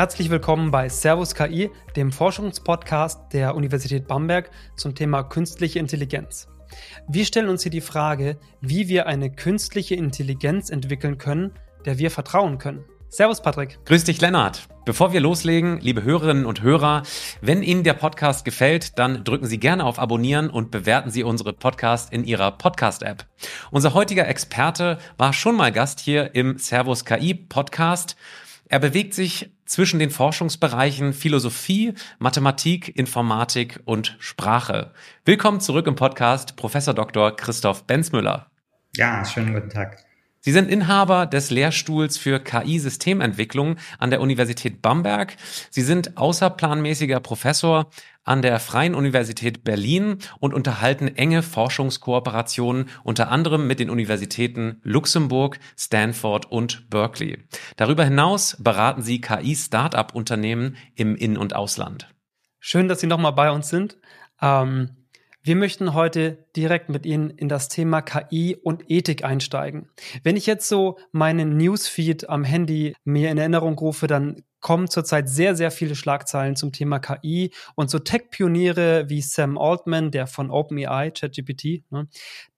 Herzlich willkommen bei Servus KI, dem Forschungspodcast der Universität Bamberg zum Thema künstliche Intelligenz. Wir stellen uns hier die Frage, wie wir eine künstliche Intelligenz entwickeln können, der wir vertrauen können. Servus, Patrick. Grüß dich, Lennart. Bevor wir loslegen, liebe Hörerinnen und Hörer, wenn Ihnen der Podcast gefällt, dann drücken Sie gerne auf Abonnieren und bewerten Sie unsere Podcast in Ihrer Podcast-App. Unser heutiger Experte war schon mal Gast hier im Servus KI Podcast. Er bewegt sich zwischen den Forschungsbereichen Philosophie, Mathematik, Informatik und Sprache. Willkommen zurück im Podcast, Professor Dr. Christoph Benzmüller. Ja, schönen guten Tag. Sie sind Inhaber des Lehrstuhls für KI-Systementwicklung an der Universität Bamberg. Sie sind außerplanmäßiger Professor an der Freien Universität Berlin und unterhalten enge Forschungskooperationen unter anderem mit den Universitäten Luxemburg, Stanford und Berkeley. Darüber hinaus beraten Sie KI-Startup-Unternehmen im In- und Ausland. Schön, dass Sie nochmal bei uns sind. Ähm wir möchten heute direkt mit Ihnen in das Thema KI und Ethik einsteigen. Wenn ich jetzt so meinen Newsfeed am Handy mir in Erinnerung rufe, dann kommen zurzeit sehr, sehr viele Schlagzeilen zum Thema KI und so Tech-Pioniere wie Sam Altman, der von OpenAI, ChatGPT, ne,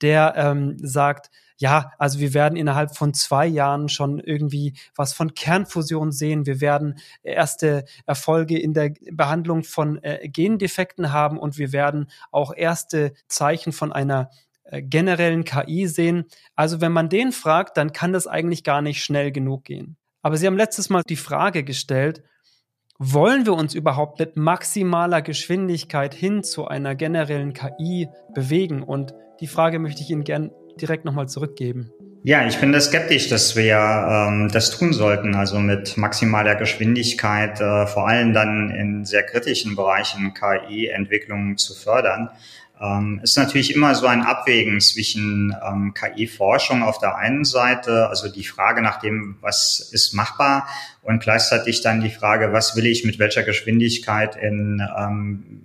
der ähm, sagt, ja, also wir werden innerhalb von zwei Jahren schon irgendwie was von Kernfusion sehen. Wir werden erste Erfolge in der Behandlung von äh, Gendefekten haben und wir werden auch erste Zeichen von einer äh, generellen KI sehen. Also wenn man den fragt, dann kann das eigentlich gar nicht schnell genug gehen. Aber Sie haben letztes Mal die Frage gestellt, wollen wir uns überhaupt mit maximaler Geschwindigkeit hin zu einer generellen KI bewegen? Und die Frage möchte ich Ihnen gern direkt nochmal zurückgeben? Ja, ich bin da skeptisch, dass wir ähm, das tun sollten, also mit maximaler Geschwindigkeit, äh, vor allem dann in sehr kritischen Bereichen KI-Entwicklungen zu fördern. Ähm, ist natürlich immer so ein Abwägen zwischen ähm, KI-Forschung auf der einen Seite, also die Frage nach dem, was ist machbar, und gleichzeitig dann die Frage, was will ich mit welcher Geschwindigkeit in ähm,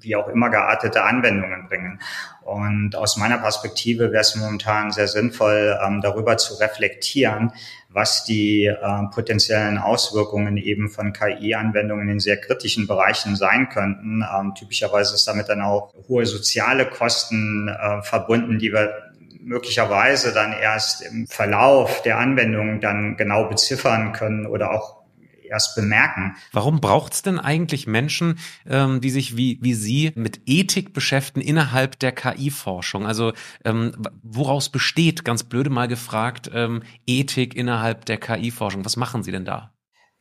wie auch immer geartete Anwendungen bringen. Und aus meiner Perspektive wäre es momentan sehr sinnvoll, ähm, darüber zu reflektieren, was die äh, potenziellen Auswirkungen eben von KI-Anwendungen in sehr kritischen Bereichen sein könnten. Ähm, typischerweise ist damit dann auch hohe soziale Kosten äh, verbunden, die wir möglicherweise dann erst im Verlauf der Anwendung dann genau beziffern können oder auch erst bemerken. Warum braucht es denn eigentlich Menschen, ähm, die sich wie, wie Sie mit Ethik beschäftigen innerhalb der KI-Forschung? Also ähm, woraus besteht, ganz blöde mal gefragt, ähm, Ethik innerhalb der KI-Forschung? Was machen Sie denn da?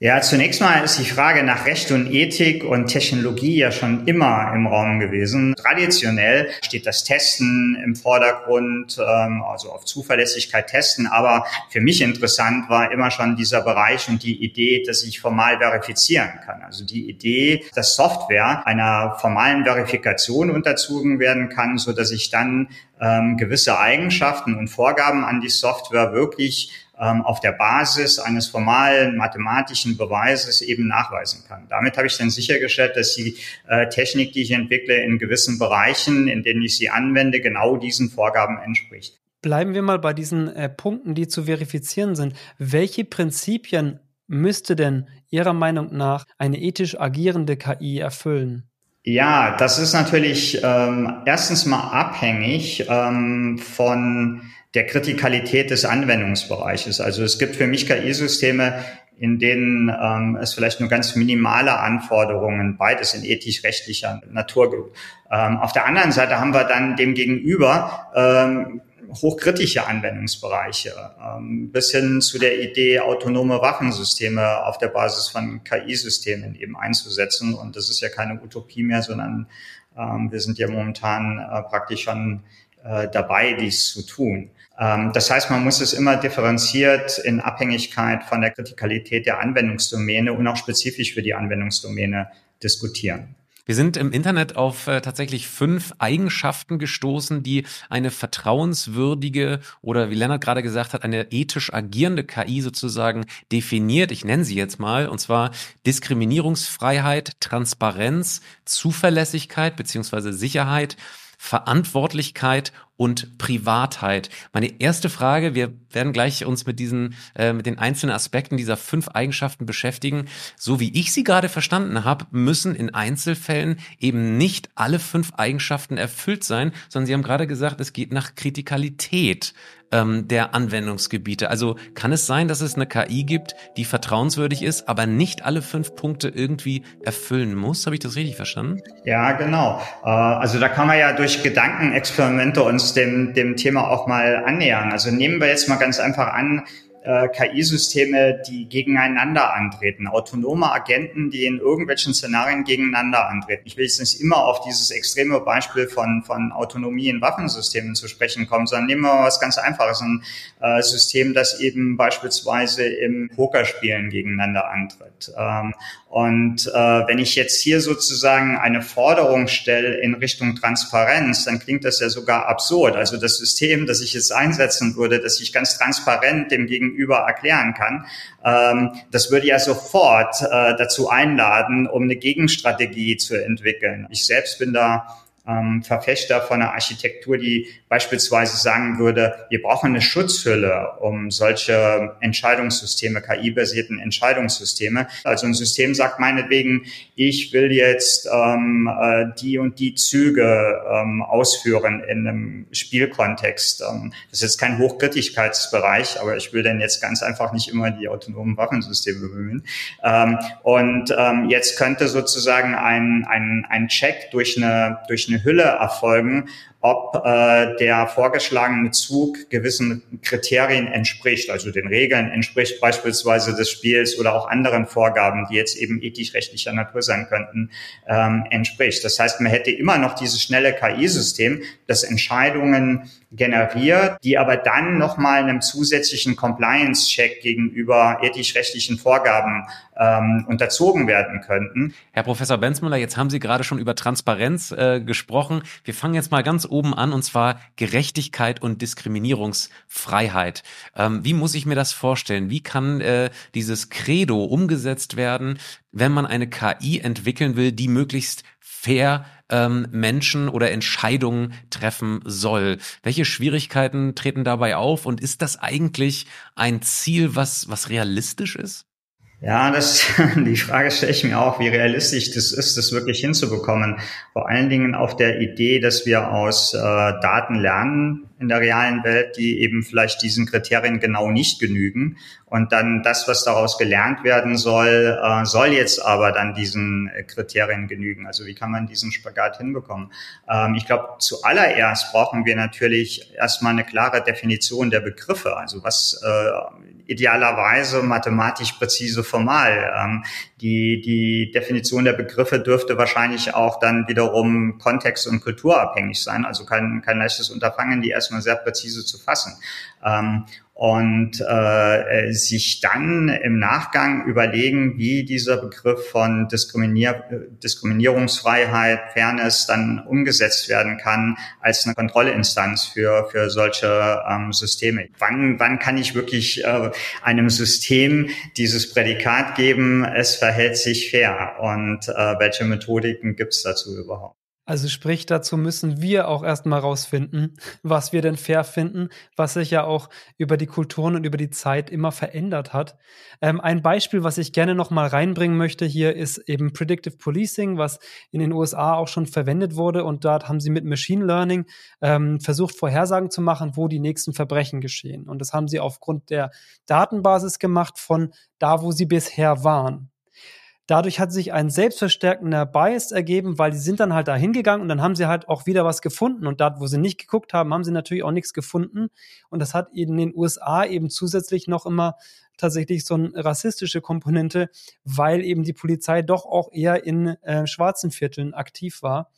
Ja, zunächst mal ist die Frage nach Recht und Ethik und Technologie ja schon immer im Raum gewesen. Traditionell steht das Testen im Vordergrund, ähm, also auf Zuverlässigkeit testen. Aber für mich interessant war immer schon dieser Bereich und die Idee, dass ich formal verifizieren kann. Also die Idee, dass Software einer formalen Verifikation unterzogen werden kann, so dass ich dann ähm, gewisse Eigenschaften und Vorgaben an die Software wirklich ähm, auf der Basis eines formalen mathematischen Beweises eben nachweisen kann. Damit habe ich dann sichergestellt, dass die äh, Technik, die ich entwickle, in gewissen Bereichen, in denen ich sie anwende, genau diesen Vorgaben entspricht. Bleiben wir mal bei diesen äh, Punkten, die zu verifizieren sind. Welche Prinzipien müsste denn Ihrer Meinung nach eine ethisch agierende KI erfüllen? Ja, das ist natürlich ähm, erstens mal abhängig ähm, von der Kritikalität des Anwendungsbereiches. Also es gibt für mich KI-Systeme, in denen ähm, es vielleicht nur ganz minimale Anforderungen beides in ethisch-rechtlicher Natur gibt. Ähm, auf der anderen Seite haben wir dann dem gegenüber ähm, hochkritische Anwendungsbereiche, ähm, bis hin zu der Idee, autonome Waffensysteme auf der Basis von KI-Systemen eben einzusetzen. Und das ist ja keine Utopie mehr, sondern ähm, wir sind ja momentan äh, praktisch schon äh, dabei, dies zu tun. Ähm, das heißt, man muss es immer differenziert in Abhängigkeit von der Kritikalität der Anwendungsdomäne und auch spezifisch für die Anwendungsdomäne diskutieren. Wir sind im Internet auf äh, tatsächlich fünf Eigenschaften gestoßen, die eine vertrauenswürdige oder wie Lennart gerade gesagt hat, eine ethisch agierende KI sozusagen definiert. Ich nenne sie jetzt mal, und zwar Diskriminierungsfreiheit, Transparenz, Zuverlässigkeit beziehungsweise Sicherheit, Verantwortlichkeit und Privatheit. Meine erste Frage, wir werden gleich uns mit diesen, äh, mit den einzelnen Aspekten dieser fünf Eigenschaften beschäftigen. So wie ich sie gerade verstanden habe, müssen in Einzelfällen eben nicht alle fünf Eigenschaften erfüllt sein, sondern Sie haben gerade gesagt, es geht nach Kritikalität ähm, der Anwendungsgebiete. Also kann es sein, dass es eine KI gibt, die vertrauenswürdig ist, aber nicht alle fünf Punkte irgendwie erfüllen muss? Habe ich das richtig verstanden? Ja, genau. Äh, also da kann man ja durch Gedankenexperimente uns dem, dem Thema auch mal annähern. Also nehmen wir jetzt mal ganz einfach an, äh, KI-Systeme, die gegeneinander antreten, autonome Agenten, die in irgendwelchen Szenarien gegeneinander antreten. Ich will jetzt nicht immer auf dieses extreme Beispiel von, von Autonomie in Waffensystemen zu sprechen kommen, sondern nehmen wir mal was ganz Einfaches, ein äh, System, das eben beispielsweise im Pokerspielen gegeneinander antritt. Ähm, und äh, wenn ich jetzt hier sozusagen eine Forderung stelle in Richtung Transparenz, dann klingt das ja sogar absurd. Also das System, das ich jetzt einsetzen würde, dass ich ganz transparent dem Gegenüber erklären kann, ähm, das würde ja sofort äh, dazu einladen, um eine Gegenstrategie zu entwickeln. Ich selbst bin da ähm, Verfechter von einer Architektur, die beispielsweise sagen würde, wir brauchen eine Schutzhülle um solche Entscheidungssysteme, KI-basierten Entscheidungssysteme. Also ein System sagt meinetwegen, ich will jetzt ähm, äh, die und die Züge ähm, ausführen in einem Spielkontext. Ähm, das ist jetzt kein Hochkritikkeitsbereich, aber ich will denn jetzt ganz einfach nicht immer die autonomen Waffensysteme bemühen. Ähm, und ähm, jetzt könnte sozusagen ein, ein, ein Check durch eine, durch Hülle erfolgen, ob äh, der vorgeschlagene Zug gewissen Kriterien entspricht, also den Regeln entspricht beispielsweise des Spiels oder auch anderen Vorgaben, die jetzt eben ethisch-rechtlicher Natur sein könnten, ähm, entspricht. Das heißt, man hätte immer noch dieses schnelle KI-System, das Entscheidungen generiert, die aber dann nochmal einem zusätzlichen Compliance-Check gegenüber ethisch-rechtlichen Vorgaben ähm, unterzogen werden könnten. Herr Professor Benzmüller, jetzt haben Sie gerade schon über Transparenz äh, gesprochen. Wir fangen jetzt mal ganz oben an, und zwar Gerechtigkeit und Diskriminierungsfreiheit. Ähm, wie muss ich mir das vorstellen? Wie kann äh, dieses Credo umgesetzt werden, wenn man eine KI entwickeln will, die möglichst fair ähm, Menschen oder Entscheidungen treffen soll. Welche Schwierigkeiten treten dabei auf und ist das eigentlich ein Ziel, was, was realistisch ist? Ja, das, die Frage stelle ich mir auch, wie realistisch das ist, das wirklich hinzubekommen. Vor allen Dingen auf der Idee, dass wir aus äh, Daten lernen in der realen Welt, die eben vielleicht diesen Kriterien genau nicht genügen. Und dann das, was daraus gelernt werden soll, äh, soll jetzt aber dann diesen Kriterien genügen. Also wie kann man diesen Spagat hinbekommen? Ähm, ich glaube, zuallererst brauchen wir natürlich erstmal eine klare Definition der Begriffe. Also was äh, idealerweise mathematisch präzise formal. Ähm, die, die Definition der Begriffe dürfte wahrscheinlich auch dann wiederum kontext- und kulturabhängig sein, also kein, kein leichtes Unterfangen, die erstmal sehr präzise zu fassen. Ähm, und äh, sich dann im Nachgang überlegen, wie dieser Begriff von Diskriminier Diskriminierungsfreiheit, Fairness dann umgesetzt werden kann als eine Kontrollinstanz für, für solche ähm, Systeme. Wann, wann kann ich wirklich äh, einem System dieses Prädikat geben, es verhält sich fair und äh, welche Methodiken gibt es dazu überhaupt? Also sprich, dazu müssen wir auch erstmal rausfinden, was wir denn fair finden, was sich ja auch über die Kulturen und über die Zeit immer verändert hat. Ähm, ein Beispiel, was ich gerne noch mal reinbringen möchte hier, ist eben Predictive Policing, was in den USA auch schon verwendet wurde. Und dort haben sie mit Machine Learning ähm, versucht, Vorhersagen zu machen, wo die nächsten Verbrechen geschehen. Und das haben sie aufgrund der Datenbasis gemacht von da, wo sie bisher waren. Dadurch hat sich ein selbstverstärkender Bias ergeben, weil die sind dann halt da hingegangen und dann haben sie halt auch wieder was gefunden. Und dort, wo sie nicht geguckt haben, haben sie natürlich auch nichts gefunden. Und das hat in den USA eben zusätzlich noch immer tatsächlich so eine rassistische Komponente, weil eben die Polizei doch auch eher in äh, schwarzen Vierteln aktiv war.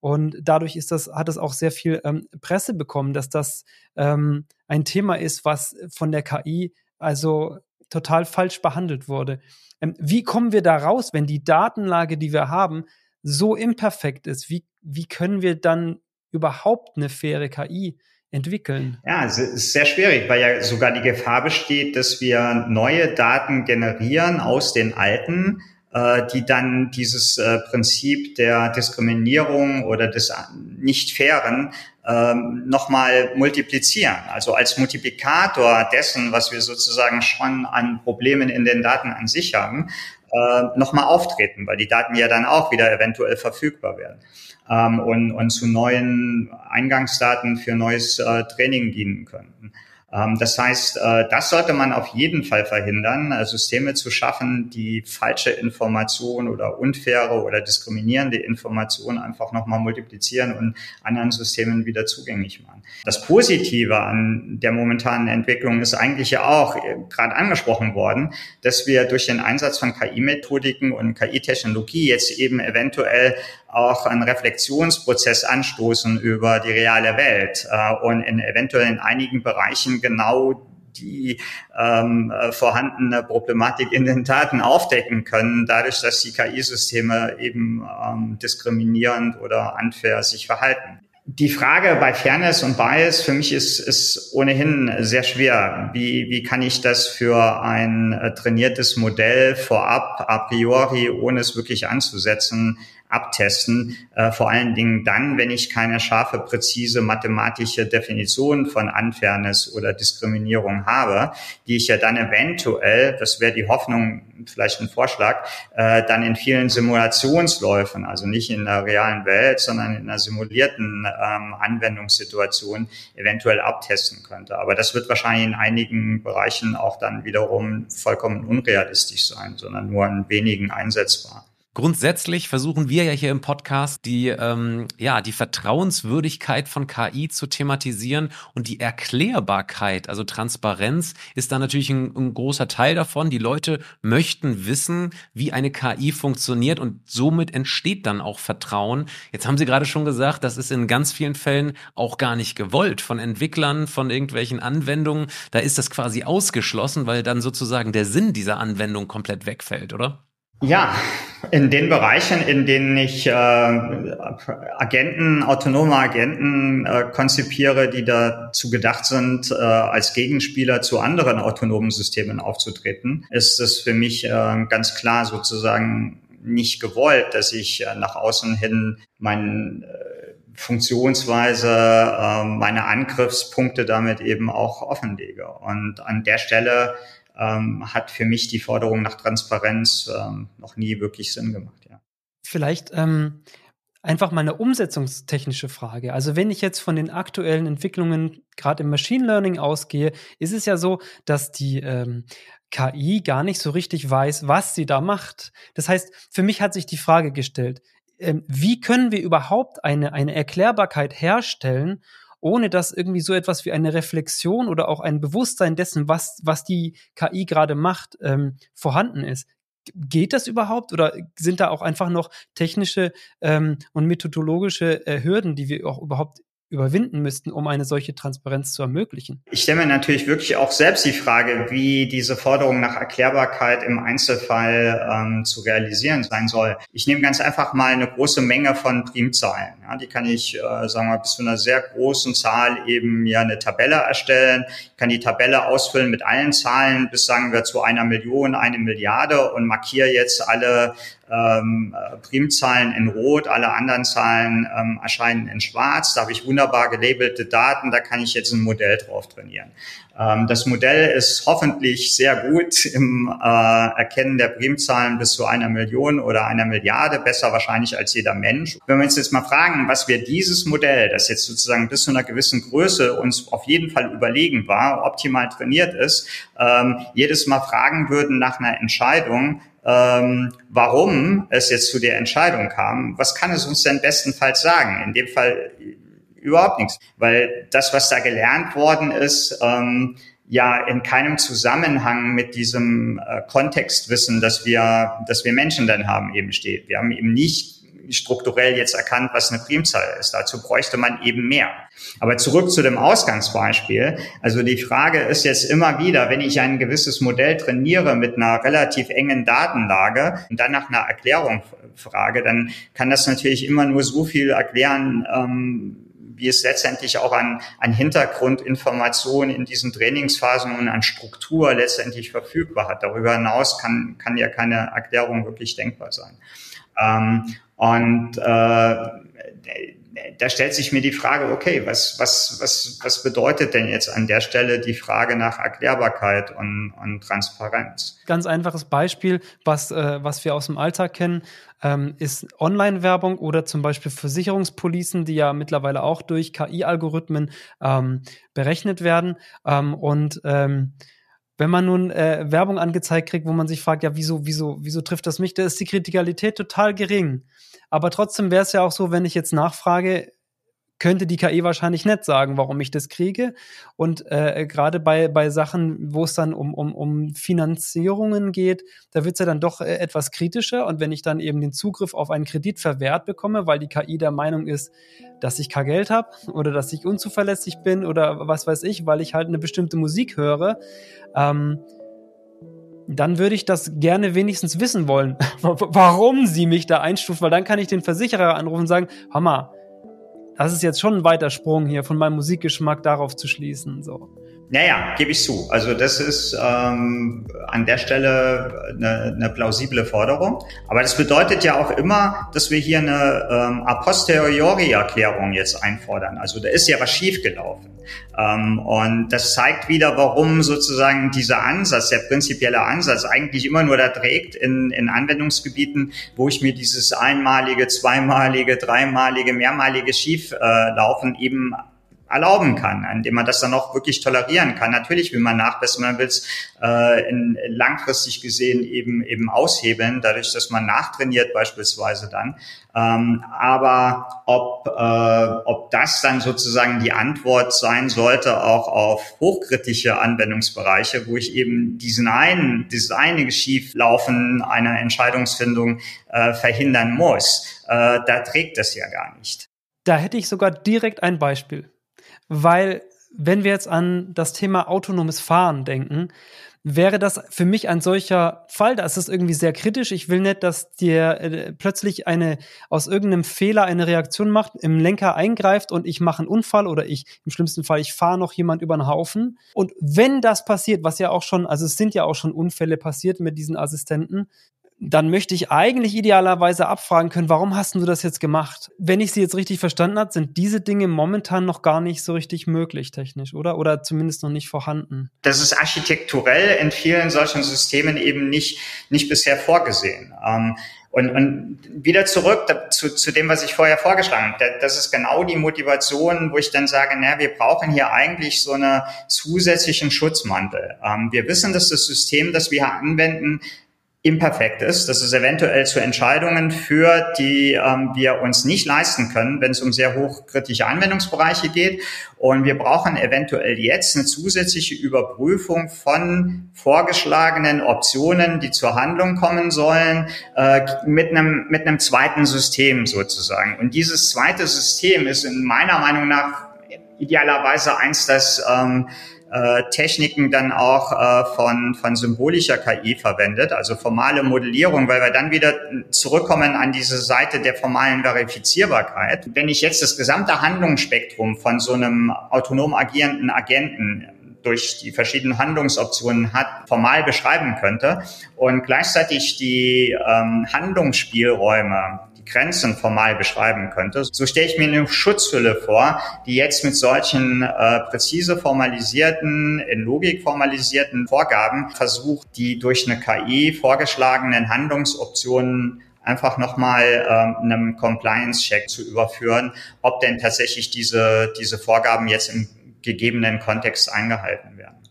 Und dadurch ist das, hat es auch sehr viel ähm, Presse bekommen, dass das ähm, ein Thema ist, was von der KI also total falsch behandelt wurde. Ähm, wie kommen wir da raus, wenn die Datenlage, die wir haben, so imperfekt ist? Wie, wie können wir dann überhaupt eine faire KI entwickeln? Ja, es ist sehr schwierig, weil ja sogar die Gefahr besteht, dass wir neue Daten generieren aus den alten, die dann dieses äh, Prinzip der Diskriminierung oder des nicht fairen ähm, nochmal multiplizieren. Also als Multiplikator dessen, was wir sozusagen schon an Problemen in den Daten an sich haben, äh, nochmal auftreten, weil die Daten ja dann auch wieder eventuell verfügbar werden ähm, und, und zu neuen Eingangsdaten für neues äh, Training dienen könnten. Ähm, das heißt, äh, das sollte man auf jeden Fall verhindern, äh, Systeme zu schaffen, die falsche Informationen oder unfaire oder diskriminierende Informationen einfach nochmal multiplizieren und anderen Systemen wieder zugänglich machen. Das Positive an der momentanen Entwicklung ist eigentlich ja auch äh, gerade angesprochen worden, dass wir durch den Einsatz von KI-Methodiken und KI-Technologie jetzt eben eventuell auch einen Reflexionsprozess anstoßen über die reale Welt äh, und in eventuell in einigen Bereichen genau die ähm, äh, vorhandene Problematik in den Daten aufdecken können, dadurch, dass die KI-Systeme eben ähm, diskriminierend oder unfair sich verhalten. Die Frage bei Fairness und Bias für mich ist, ist ohnehin sehr schwer. Wie, wie kann ich das für ein äh, trainiertes Modell vorab, a priori, ohne es wirklich anzusetzen, abtesten. Äh, vor allen Dingen dann, wenn ich keine scharfe, präzise mathematische Definition von Unfairness oder Diskriminierung habe, die ich ja dann eventuell, das wäre die Hoffnung, vielleicht ein Vorschlag, äh, dann in vielen Simulationsläufen, also nicht in der realen Welt, sondern in einer simulierten ähm, Anwendungssituation eventuell abtesten könnte. Aber das wird wahrscheinlich in einigen Bereichen auch dann wiederum vollkommen unrealistisch sein, sondern nur in wenigen einsetzbar. Grundsätzlich versuchen wir ja hier im Podcast die, ähm, ja, die Vertrauenswürdigkeit von KI zu thematisieren und die Erklärbarkeit, also Transparenz ist da natürlich ein, ein großer Teil davon. Die Leute möchten wissen, wie eine KI funktioniert und somit entsteht dann auch Vertrauen. Jetzt haben Sie gerade schon gesagt, das ist in ganz vielen Fällen auch gar nicht gewollt von Entwicklern, von irgendwelchen Anwendungen. Da ist das quasi ausgeschlossen, weil dann sozusagen der Sinn dieser Anwendung komplett wegfällt, oder? Ja, in den Bereichen, in denen ich äh, Agenten, autonome Agenten äh, konzipiere, die dazu gedacht sind, äh, als Gegenspieler zu anderen autonomen Systemen aufzutreten, ist es für mich äh, ganz klar sozusagen nicht gewollt, dass ich äh, nach außen hin meine äh, Funktionsweise, äh, meine Angriffspunkte damit eben auch offenlege. Und an der Stelle ähm, hat für mich die Forderung nach Transparenz ähm, noch nie wirklich Sinn gemacht. Ja. Vielleicht ähm, einfach mal eine umsetzungstechnische Frage. Also wenn ich jetzt von den aktuellen Entwicklungen gerade im Machine Learning ausgehe, ist es ja so, dass die ähm, KI gar nicht so richtig weiß, was sie da macht. Das heißt, für mich hat sich die Frage gestellt, ähm, wie können wir überhaupt eine, eine Erklärbarkeit herstellen, ohne dass irgendwie so etwas wie eine Reflexion oder auch ein Bewusstsein dessen, was, was die KI gerade macht, ähm, vorhanden ist. Geht das überhaupt oder sind da auch einfach noch technische ähm, und methodologische äh, Hürden, die wir auch überhaupt überwinden müssten, um eine solche Transparenz zu ermöglichen. Ich stelle mir natürlich wirklich auch selbst die Frage, wie diese Forderung nach Erklärbarkeit im Einzelfall ähm, zu realisieren sein soll. Ich nehme ganz einfach mal eine große Menge von Primzahlen. Ja, die kann ich, äh, sagen wir, bis zu einer sehr großen Zahl eben mir eine Tabelle erstellen. Ich kann die Tabelle ausfüllen mit allen Zahlen bis, sagen wir, zu einer Million, eine Milliarde und markiere jetzt alle ähm, äh, Primzahlen in Rot, alle anderen Zahlen ähm, erscheinen in Schwarz. Da habe ich wunderbar gelabelte Daten, da kann ich jetzt ein Modell drauf trainieren. Ähm, das Modell ist hoffentlich sehr gut im äh, Erkennen der Primzahlen bis zu einer Million oder einer Milliarde, besser wahrscheinlich als jeder Mensch. Wenn wir uns jetzt mal fragen, was wir dieses Modell, das jetzt sozusagen bis zu einer gewissen Größe uns auf jeden Fall überlegen war, optimal trainiert ist, ähm, jedes Mal fragen würden nach einer Entscheidung, ähm, warum es jetzt zu der Entscheidung kam, was kann es uns denn bestenfalls sagen? In dem Fall überhaupt nichts, weil das, was da gelernt worden ist, ähm, ja in keinem Zusammenhang mit diesem äh, Kontextwissen, das wir, das wir Menschen dann haben, eben steht. Wir haben eben nicht strukturell jetzt erkannt, was eine Primzahl ist. Dazu bräuchte man eben mehr. Aber zurück zu dem Ausgangsbeispiel. Also die Frage ist jetzt immer wieder, wenn ich ein gewisses Modell trainiere mit einer relativ engen Datenlage und dann nach einer Erklärung frage, dann kann das natürlich immer nur so viel erklären, ähm, wie es letztendlich auch an, an Hintergrundinformationen in diesen Trainingsphasen und an Struktur letztendlich verfügbar hat. Darüber hinaus kann, kann ja keine Erklärung wirklich denkbar sein. Ähm, und äh, da stellt sich mir die Frage, okay, was, was, was, was bedeutet denn jetzt an der Stelle die Frage nach Erklärbarkeit und, und Transparenz? Ganz einfaches Beispiel, was, äh, was wir aus dem Alltag kennen, ähm, ist Online-Werbung oder zum Beispiel Versicherungspolicen, die ja mittlerweile auch durch KI-Algorithmen ähm, berechnet werden. Ähm, und ähm, wenn man nun äh, Werbung angezeigt kriegt, wo man sich fragt, ja, wieso, wieso, wieso trifft das mich? Da ist die Kritikalität total gering. Aber trotzdem wäre es ja auch so, wenn ich jetzt nachfrage, könnte die KI wahrscheinlich nicht sagen, warum ich das kriege. Und äh, gerade bei, bei Sachen, wo es dann um, um, um Finanzierungen geht, da wird es ja dann doch äh, etwas kritischer. Und wenn ich dann eben den Zugriff auf einen Kredit verwehrt bekomme, weil die KI der Meinung ist, dass ich kein Geld habe oder dass ich unzuverlässig bin oder was weiß ich, weil ich halt eine bestimmte Musik höre, ähm, dann würde ich das gerne wenigstens wissen wollen, warum sie mich da einstuft, weil dann kann ich den Versicherer anrufen und sagen, Hammer, das ist jetzt schon ein weiter Sprung hier von meinem Musikgeschmack darauf zu schließen. So. Naja, gebe ich zu. Also das ist ähm, an der Stelle eine, eine plausible Forderung. Aber das bedeutet ja auch immer, dass wir hier eine ähm, a posteriori Erklärung jetzt einfordern. Also da ist ja was schiefgelaufen. Ähm, und das zeigt wieder, warum sozusagen dieser Ansatz, der prinzipielle Ansatz eigentlich immer nur da trägt in, in Anwendungsgebieten, wo ich mir dieses einmalige, zweimalige, dreimalige, mehrmalige Schieflaufen eben erlauben kann, indem man das dann auch wirklich tolerieren kann. Natürlich will man nachbessern, man will es äh, in, langfristig gesehen eben eben aushebeln, dadurch, dass man nachtrainiert beispielsweise dann. Ähm, aber ob äh, ob das dann sozusagen die Antwort sein sollte auch auf hochkritische Anwendungsbereiche, wo ich eben diesen einen dieses eine Schieflaufen einer Entscheidungsfindung äh, verhindern muss, äh, da trägt das ja gar nicht. Da hätte ich sogar direkt ein Beispiel weil wenn wir jetzt an das Thema autonomes Fahren denken, wäre das für mich ein solcher Fall, das ist irgendwie sehr kritisch. Ich will nicht, dass dir äh, plötzlich eine aus irgendeinem Fehler eine Reaktion macht, im Lenker eingreift und ich mache einen Unfall oder ich im schlimmsten Fall ich fahre noch jemand über den Haufen. Und wenn das passiert, was ja auch schon, also es sind ja auch schon Unfälle passiert mit diesen Assistenten, dann möchte ich eigentlich idealerweise abfragen können, warum hast du das jetzt gemacht? Wenn ich sie jetzt richtig verstanden habe, sind diese Dinge momentan noch gar nicht so richtig möglich technisch, oder? Oder zumindest noch nicht vorhanden. Das ist architekturell in vielen solchen Systemen eben nicht, nicht bisher vorgesehen. Ähm, und, und wieder zurück zu, zu dem, was ich vorher vorgeschlagen habe. Das ist genau die Motivation, wo ich dann sage, na, wir brauchen hier eigentlich so einen zusätzlichen Schutzmantel. Ähm, wir wissen, dass das System, das wir anwenden, imperfekt ist, dass es eventuell zu Entscheidungen führt, die ähm, wir uns nicht leisten können, wenn es um sehr hochkritische Anwendungsbereiche geht. Und wir brauchen eventuell jetzt eine zusätzliche Überprüfung von vorgeschlagenen Optionen, die zur Handlung kommen sollen, äh, mit einem mit einem zweiten System sozusagen. Und dieses zweite System ist in meiner Meinung nach idealerweise eins, das ähm, äh, Techniken dann auch äh, von, von symbolischer KI verwendet, also formale Modellierung, weil wir dann wieder zurückkommen an diese Seite der formalen Verifizierbarkeit. Wenn ich jetzt das gesamte Handlungsspektrum von so einem autonom agierenden Agenten durch die verschiedenen Handlungsoptionen hat, formal beschreiben könnte und gleichzeitig die ähm, Handlungsspielräume Grenzen formal beschreiben könnte. So stelle ich mir eine Schutzhülle vor, die jetzt mit solchen äh, präzise formalisierten, in Logik formalisierten Vorgaben versucht, die durch eine KI vorgeschlagenen Handlungsoptionen einfach nochmal ähm, einem Compliance-Check zu überführen, ob denn tatsächlich diese, diese Vorgaben jetzt im gegebenen Kontext eingehalten werden.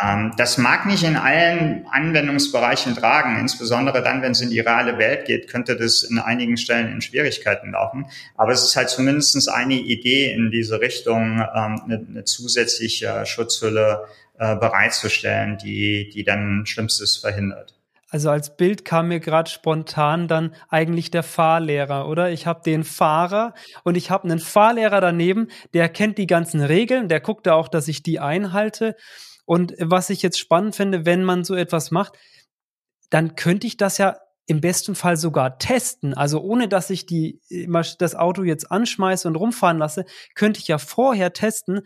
Ähm, das mag nicht in allen Anwendungsbereichen tragen, insbesondere dann, wenn es in die reale Welt geht, könnte das in einigen Stellen in Schwierigkeiten laufen. Aber es ist halt zumindest eine Idee in diese Richtung, ähm, eine, eine zusätzliche Schutzhülle äh, bereitzustellen, die, die dann Schlimmstes verhindert. Also als Bild kam mir gerade spontan dann eigentlich der Fahrlehrer, oder? Ich habe den Fahrer und ich habe einen Fahrlehrer daneben, der kennt die ganzen Regeln, der guckt da auch, dass ich die einhalte und was ich jetzt spannend finde, wenn man so etwas macht, dann könnte ich das ja im besten Fall sogar testen. Also ohne dass ich die, das Auto jetzt anschmeiße und rumfahren lasse, könnte ich ja vorher testen,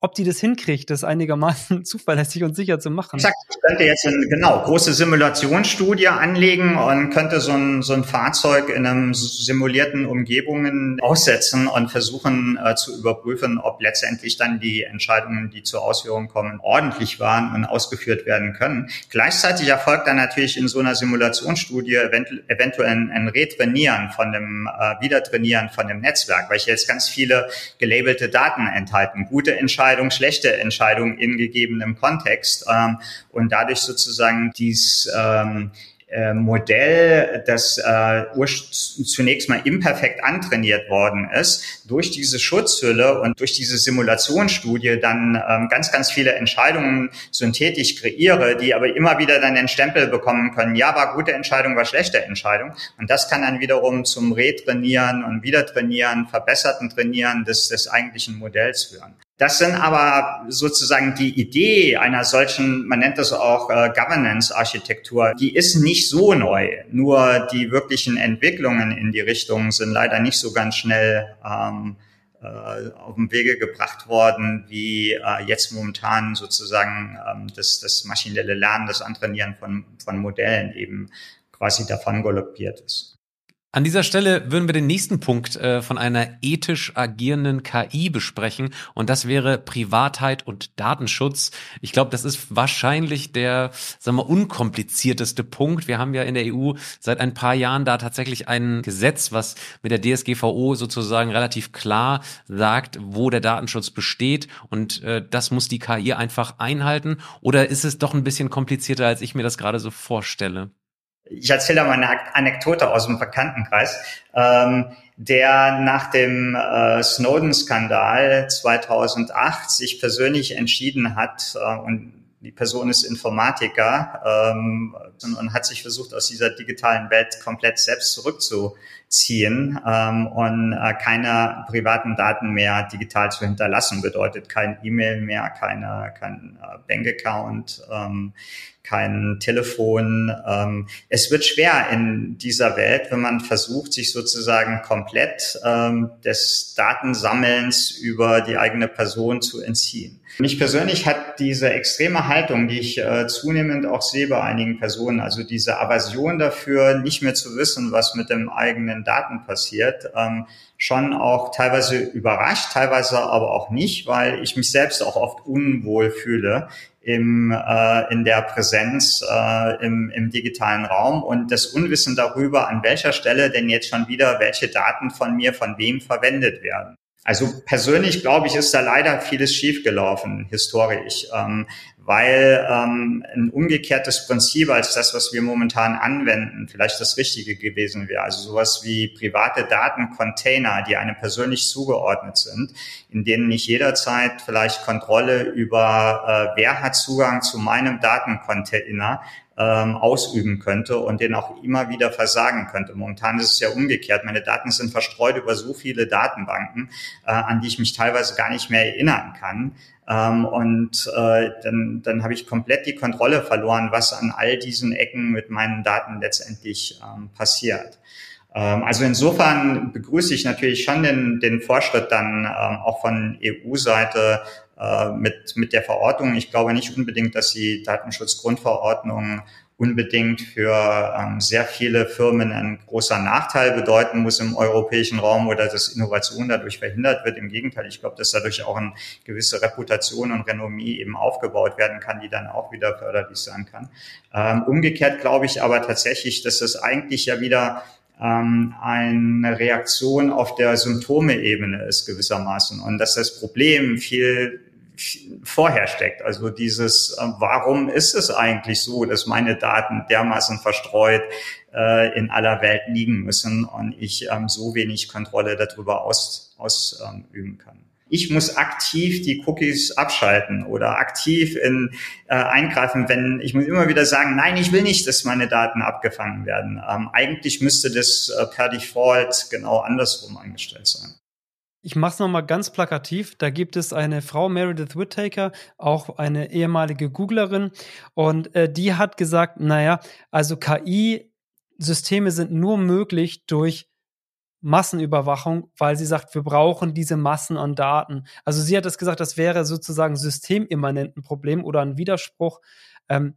ob die das hinkriegt, das einigermaßen zuverlässig und sicher zu machen. Ich könnte jetzt eine genau große Simulationsstudie anlegen und könnte so ein, so ein Fahrzeug in einem simulierten Umgebungen aussetzen und versuchen äh, zu überprüfen, ob letztendlich dann die Entscheidungen, die zur Ausführung kommen, ordentlich waren und ausgeführt werden können. Gleichzeitig erfolgt dann natürlich in so einer Simulationsstudie eventu eventuell ein, ein Retrainieren von dem äh, Wiedertrainieren von dem Netzwerk, weil ich jetzt ganz viele gelabelte Daten enthalten. Gute Entscheidungen Entscheidung, schlechte Entscheidung in gegebenem Kontext ähm, und dadurch sozusagen dies ähm, äh, Modell, das äh, zunächst mal imperfekt antrainiert worden ist, durch diese Schutzhülle und durch diese Simulationsstudie dann ähm, ganz, ganz viele Entscheidungen synthetisch kreiere, die aber immer wieder dann den Stempel bekommen können, ja, war gute Entscheidung, war schlechte Entscheidung. Und das kann dann wiederum zum Retrainieren und Wiedertrainieren, verbesserten Trainieren des, des eigentlichen Modells führen. Das sind aber sozusagen die Idee einer solchen, man nennt das auch äh, Governance-Architektur, die ist nicht so neu. Nur die wirklichen Entwicklungen in die Richtung sind leider nicht so ganz schnell ähm, äh, auf dem Wege gebracht worden, wie äh, jetzt momentan sozusagen ähm, das, das maschinelle Lernen, das Antrainieren von, von Modellen eben quasi davon galoppiert ist. An dieser Stelle würden wir den nächsten Punkt äh, von einer ethisch agierenden KI besprechen und das wäre Privatheit und Datenschutz. Ich glaube, das ist wahrscheinlich der, sagen wir, unkomplizierteste Punkt. Wir haben ja in der EU seit ein paar Jahren da tatsächlich ein Gesetz, was mit der DSGVO sozusagen relativ klar sagt, wo der Datenschutz besteht und äh, das muss die KI einfach einhalten. Oder ist es doch ein bisschen komplizierter, als ich mir das gerade so vorstelle? Ich erzähle mal eine Anekdote aus dem Bekanntenkreis, ähm, der nach dem äh, Snowden-Skandal 2008 sich persönlich entschieden hat äh, und die Person ist Informatiker ähm, und hat sich versucht, aus dieser digitalen Welt komplett selbst zurückzuziehen ähm, und äh, keine privaten Daten mehr digital zu hinterlassen. Bedeutet kein E-Mail mehr, keine, kein äh, Bankaccount, ähm, kein Telefon. Ähm, es wird schwer in dieser Welt, wenn man versucht, sich sozusagen komplett ähm, des Datensammelns über die eigene Person zu entziehen. Mich persönlich hat diese extreme Haltung, die ich äh, zunehmend auch sehe bei einigen Personen, also diese Aversion dafür, nicht mehr zu wissen, was mit dem eigenen Daten passiert, ähm, schon auch teilweise überrascht, teilweise aber auch nicht, weil ich mich selbst auch oft unwohl fühle, im, äh, in der Präsenz äh, im, im digitalen Raum und das Unwissen darüber, an welcher Stelle denn jetzt schon wieder welche Daten von mir von wem verwendet werden. Also persönlich glaube ich, ist da leider vieles schiefgelaufen, historisch. Ähm, weil ähm, ein umgekehrtes Prinzip als das, was wir momentan anwenden, vielleicht das Richtige gewesen wäre. Also sowas wie private Datencontainer, die einem persönlich zugeordnet sind, in denen ich jederzeit vielleicht Kontrolle über, äh, wer hat Zugang zu meinem Datencontainer ähm, ausüben könnte und den auch immer wieder versagen könnte. Momentan ist es ja umgekehrt. Meine Daten sind verstreut über so viele Datenbanken, äh, an die ich mich teilweise gar nicht mehr erinnern kann. Ähm, und äh, dann, dann habe ich komplett die Kontrolle verloren, was an all diesen Ecken mit meinen Daten letztendlich ähm, passiert. Ähm, also insofern begrüße ich natürlich schon den, den Fortschritt dann ähm, auch von EU-Seite äh, mit, mit der Verordnung. Ich glaube nicht unbedingt, dass die Datenschutzgrundverordnung unbedingt für ähm, sehr viele Firmen ein großer Nachteil bedeuten muss im europäischen Raum oder dass Innovation dadurch verhindert wird. Im Gegenteil, ich glaube, dass dadurch auch eine gewisse Reputation und Renommee eben aufgebaut werden kann, die dann auch wieder förderlich sein kann. Ähm, umgekehrt glaube ich aber tatsächlich, dass das eigentlich ja wieder ähm, eine Reaktion auf der Symptome-Ebene ist gewissermaßen und dass das Problem viel vorher steckt. Also dieses, äh, warum ist es eigentlich so, dass meine Daten dermaßen verstreut äh, in aller Welt liegen müssen und ich ähm, so wenig Kontrolle darüber aus, ausüben ähm, kann. Ich muss aktiv die Cookies abschalten oder aktiv in, äh, eingreifen, wenn ich muss immer wieder sagen, nein, ich will nicht, dass meine Daten abgefangen werden. Ähm, eigentlich müsste das äh, per Default genau andersrum eingestellt sein. Ich mache es nochmal ganz plakativ. Da gibt es eine Frau, Meredith Whittaker, auch eine ehemalige Googlerin. Und äh, die hat gesagt, naja, also KI-Systeme sind nur möglich durch Massenüberwachung, weil sie sagt, wir brauchen diese Massen an Daten. Also sie hat es gesagt, das wäre sozusagen systemimmanenten Problem oder ein Widerspruch. Ähm,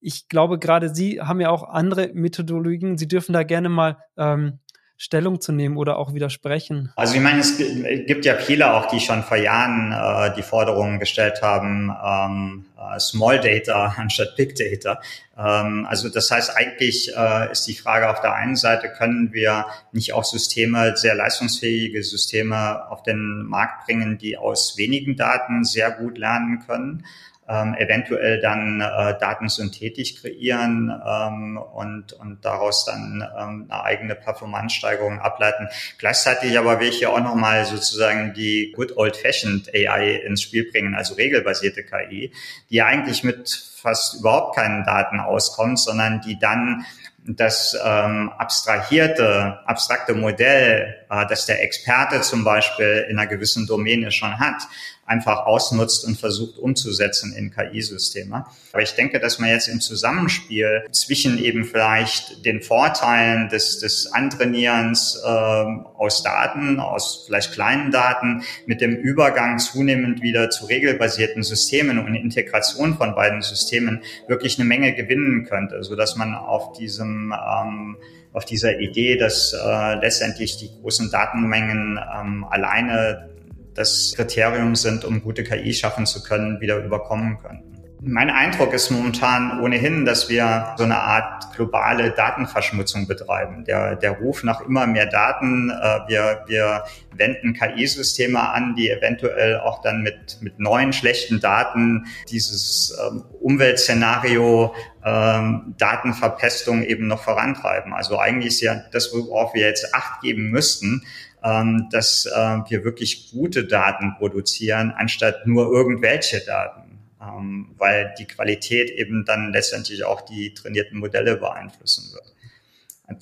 ich glaube, gerade Sie haben ja auch andere Methodologien. Sie dürfen da gerne mal ähm, Stellung zu nehmen oder auch widersprechen? Also ich meine, es gibt ja viele auch, die schon vor Jahren äh, die Forderungen gestellt haben, ähm, äh, Small Data anstatt Big Data. Ähm, also das heißt, eigentlich äh, ist die Frage auf der einen Seite, können wir nicht auch Systeme, sehr leistungsfähige Systeme auf den Markt bringen, die aus wenigen Daten sehr gut lernen können? Ähm, eventuell dann äh, Daten synthetisch kreieren ähm, und, und daraus dann ähm, eine eigene Performance-Steigerung ableiten. Gleichzeitig aber will ich hier auch nochmal sozusagen die good old-fashioned AI ins Spiel bringen, also regelbasierte KI, die eigentlich mit fast überhaupt keinen Daten auskommt, sondern die dann das ähm, abstrahierte, abstrakte Modell, äh, das der Experte zum Beispiel in einer gewissen Domäne schon hat, einfach ausnutzt und versucht umzusetzen in KI-Systeme. Aber ich denke, dass man jetzt im Zusammenspiel zwischen eben vielleicht den Vorteilen des, des Antrainierens äh, aus Daten, aus vielleicht kleinen Daten, mit dem Übergang zunehmend wieder zu regelbasierten Systemen und Integration von beiden Systemen wirklich eine Menge gewinnen könnte, so dass man auf diesem ähm, auf dieser Idee, dass äh, letztendlich die großen Datenmengen ähm, alleine das Kriterium sind, um gute KI schaffen zu können, wieder überkommen könnten. Mein Eindruck ist momentan ohnehin, dass wir so eine Art globale Datenverschmutzung betreiben. Der, der Ruf nach immer mehr Daten, äh, wir, wir wenden KI-Systeme an, die eventuell auch dann mit, mit neuen schlechten Daten dieses ähm, Umweltszenario ähm, Datenverpestung eben noch vorantreiben. Also eigentlich ist ja das, worauf wir jetzt Acht geben müssten, ähm, dass äh, wir wirklich gute Daten produzieren, anstatt nur irgendwelche Daten, ähm, weil die Qualität eben dann letztendlich auch die trainierten Modelle beeinflussen wird.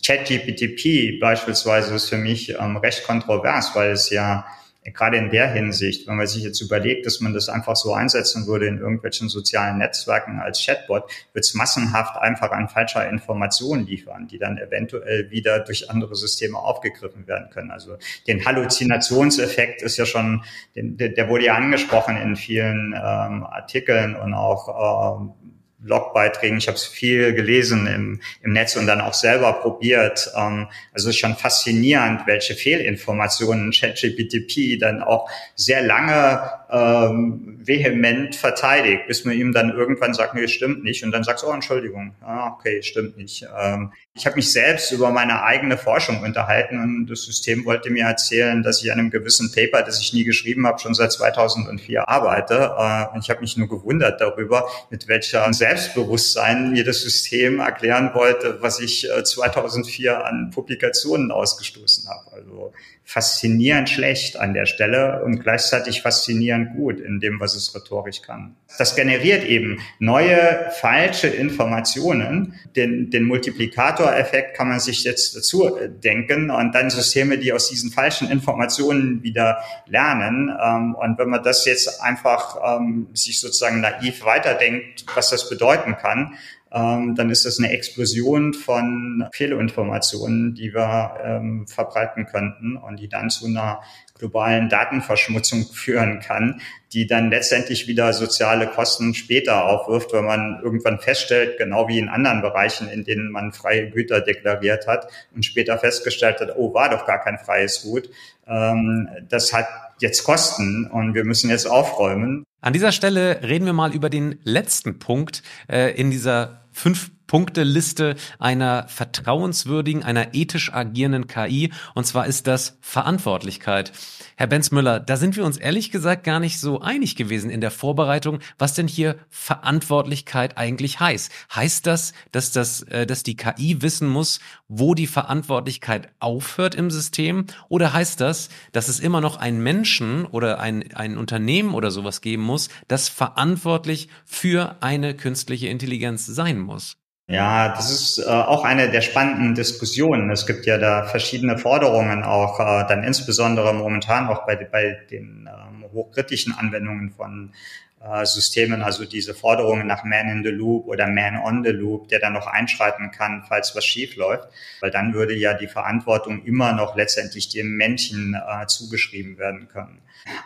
ChatGPT beispielsweise ist für mich ähm, recht kontrovers, weil es ja gerade in der Hinsicht, wenn man sich jetzt überlegt, dass man das einfach so einsetzen würde in irgendwelchen sozialen Netzwerken als Chatbot, wird es massenhaft einfach an falscher Informationen liefern, die dann eventuell wieder durch andere Systeme aufgegriffen werden können. Also den Halluzinationseffekt ist ja schon, den, der wurde ja angesprochen in vielen ähm, Artikeln und auch ähm, Blogbeiträgen. Ich habe es viel gelesen im, im Netz und dann auch selber probiert. Ähm, also es ist schon faszinierend, welche Fehlinformationen ChatGPT dann auch sehr lange ähm, vehement verteidigt, bis man ihm dann irgendwann sagt, nee, stimmt nicht. Und dann sagst du, oh, Entschuldigung, ah, okay, stimmt nicht. Ähm, ich habe mich selbst über meine eigene Forschung unterhalten und das System wollte mir erzählen, dass ich an einem gewissen Paper, das ich nie geschrieben habe, schon seit 2004 arbeite. Äh, und ich habe mich nur gewundert darüber, mit welcher Selbstbewusstsein mir das System erklären wollte, was ich äh, 2004 an Publikationen ausgestoßen habe. Also faszinierend schlecht an der Stelle und gleichzeitig faszinierend gut in dem, was es rhetorisch kann. Das generiert eben neue falsche Informationen. Den, den Multiplikatoreffekt kann man sich jetzt dazu denken und dann Systeme, die aus diesen falschen Informationen wieder lernen. Ähm, und wenn man das jetzt einfach ähm, sich sozusagen naiv weiterdenkt, was das bedeuten kann, ähm, dann ist das eine Explosion von Fehlinformationen, die wir ähm, verbreiten könnten und die dann zu einer globalen Datenverschmutzung führen kann, die dann letztendlich wieder soziale Kosten später aufwirft, wenn man irgendwann feststellt, genau wie in anderen Bereichen, in denen man freie Güter deklariert hat und später festgestellt hat, oh, war doch gar kein freies Gut. Ähm, das hat jetzt Kosten und wir müssen jetzt aufräumen. An dieser Stelle reden wir mal über den letzten Punkt äh, in dieser fünf Punkte-Liste einer vertrauenswürdigen, einer ethisch agierenden KI. Und zwar ist das Verantwortlichkeit. Herr Benzmüller, da sind wir uns ehrlich gesagt gar nicht so einig gewesen in der Vorbereitung, was denn hier Verantwortlichkeit eigentlich heißt. Heißt das, dass das, äh, dass die KI wissen muss, wo die Verantwortlichkeit aufhört im System? Oder heißt das, dass es immer noch einen Menschen oder ein, ein Unternehmen oder sowas geben muss, das verantwortlich für eine künstliche Intelligenz sein muss? Ja, das ist äh, auch eine der spannenden Diskussionen. Es gibt ja da verschiedene Forderungen, auch äh, dann insbesondere momentan auch bei, bei den ähm, hochkritischen Anwendungen von äh, Systemen, also diese Forderungen nach Man in the Loop oder Man on the Loop, der dann noch einschreiten kann, falls was schief läuft, weil dann würde ja die Verantwortung immer noch letztendlich dem Männchen äh, zugeschrieben werden können.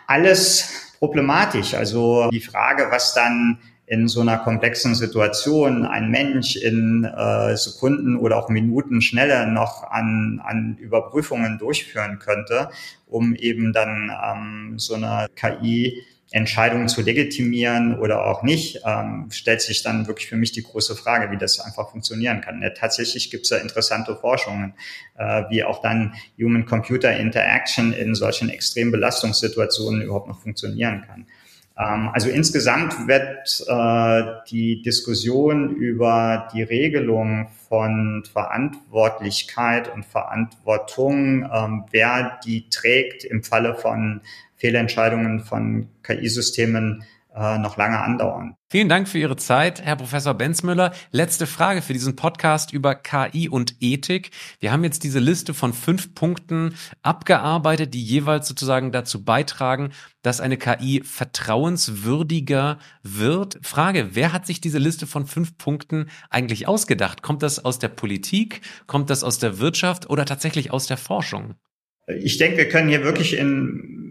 Alles problematisch. Also die Frage, was dann in so einer komplexen Situation ein Mensch in äh, Sekunden oder auch Minuten schneller noch an, an Überprüfungen durchführen könnte, um eben dann ähm, so eine KI Entscheidungen zu legitimieren oder auch nicht, ähm, stellt sich dann wirklich für mich die große Frage, wie das einfach funktionieren kann. Ja, tatsächlich gibt es da interessante Forschungen, äh, wie auch dann Human-Computer-Interaction in solchen extremen Belastungssituationen überhaupt noch funktionieren kann. Ähm, also insgesamt wird äh, die Diskussion über die Regelung von Verantwortlichkeit und Verantwortung, ähm, wer die trägt im Falle von Fehlentscheidungen von KI-Systemen äh, noch lange andauern. Vielen Dank für Ihre Zeit, Herr Professor Benzmüller. Letzte Frage für diesen Podcast über KI und Ethik. Wir haben jetzt diese Liste von fünf Punkten abgearbeitet, die jeweils sozusagen dazu beitragen, dass eine KI vertrauenswürdiger wird. Frage, wer hat sich diese Liste von fünf Punkten eigentlich ausgedacht? Kommt das aus der Politik? Kommt das aus der Wirtschaft oder tatsächlich aus der Forschung? Ich denke, wir können hier wirklich in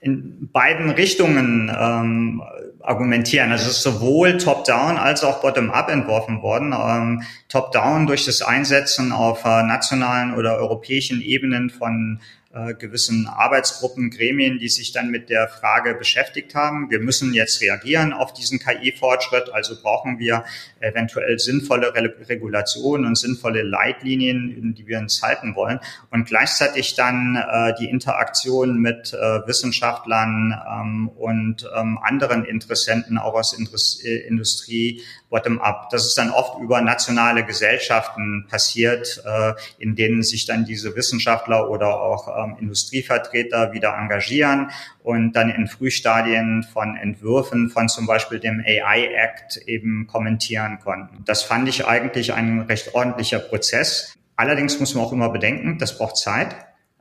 in beiden Richtungen ähm, argumentieren. Also es ist sowohl top-down als auch bottom-up entworfen worden. Ähm, top-down durch das Einsetzen auf äh, nationalen oder europäischen Ebenen von äh, gewissen Arbeitsgruppen, Gremien, die sich dann mit der Frage beschäftigt haben. Wir müssen jetzt reagieren auf diesen KI-Fortschritt, also brauchen wir eventuell sinnvolle Re Regulationen und sinnvolle Leitlinien, in die wir uns halten wollen. Und gleichzeitig dann äh, die Interaktion mit äh, Wissenschaftlern ähm, und ähm, anderen Interessenten, auch aus Indus äh, Industrie, bottom-up. Das ist dann oft über nationale Gesellschaften passiert, äh, in denen sich dann diese Wissenschaftler oder auch ähm, Industrievertreter wieder engagieren und dann in Frühstadien von Entwürfen von zum Beispiel dem AI Act eben kommentieren konnten. Das fand ich eigentlich ein recht ordentlicher Prozess. Allerdings muss man auch immer bedenken, das braucht Zeit.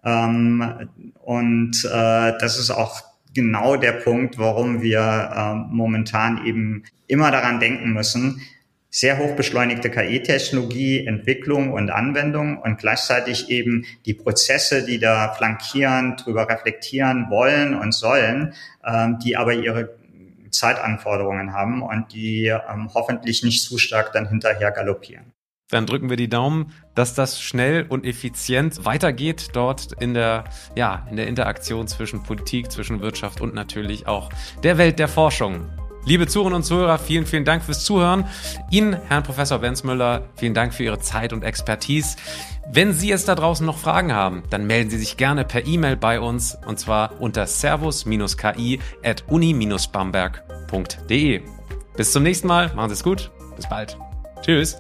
Ähm, und äh, das ist auch genau der Punkt, warum wir äh, momentan eben immer daran denken müssen, sehr hochbeschleunigte KI-Technologie, Entwicklung und Anwendung und gleichzeitig eben die Prozesse, die da flankieren, drüber reflektieren wollen und sollen, ähm, die aber ihre Zeitanforderungen haben und die ähm, hoffentlich nicht zu stark dann hinterher galoppieren. Dann drücken wir die Daumen, dass das schnell und effizient weitergeht dort in der, ja, in der Interaktion zwischen Politik, zwischen Wirtschaft und natürlich auch der Welt der Forschung. Liebe Zuhörerinnen und Zuhörer, vielen, vielen Dank fürs Zuhören. Ihnen, Herrn Professor Benzmüller, vielen Dank für Ihre Zeit und Expertise. Wenn Sie jetzt da draußen noch Fragen haben, dann melden Sie sich gerne per E-Mail bei uns und zwar unter servus-ki.uni-bamberg.de. Bis zum nächsten Mal, machen Sie es gut, bis bald. Tschüss.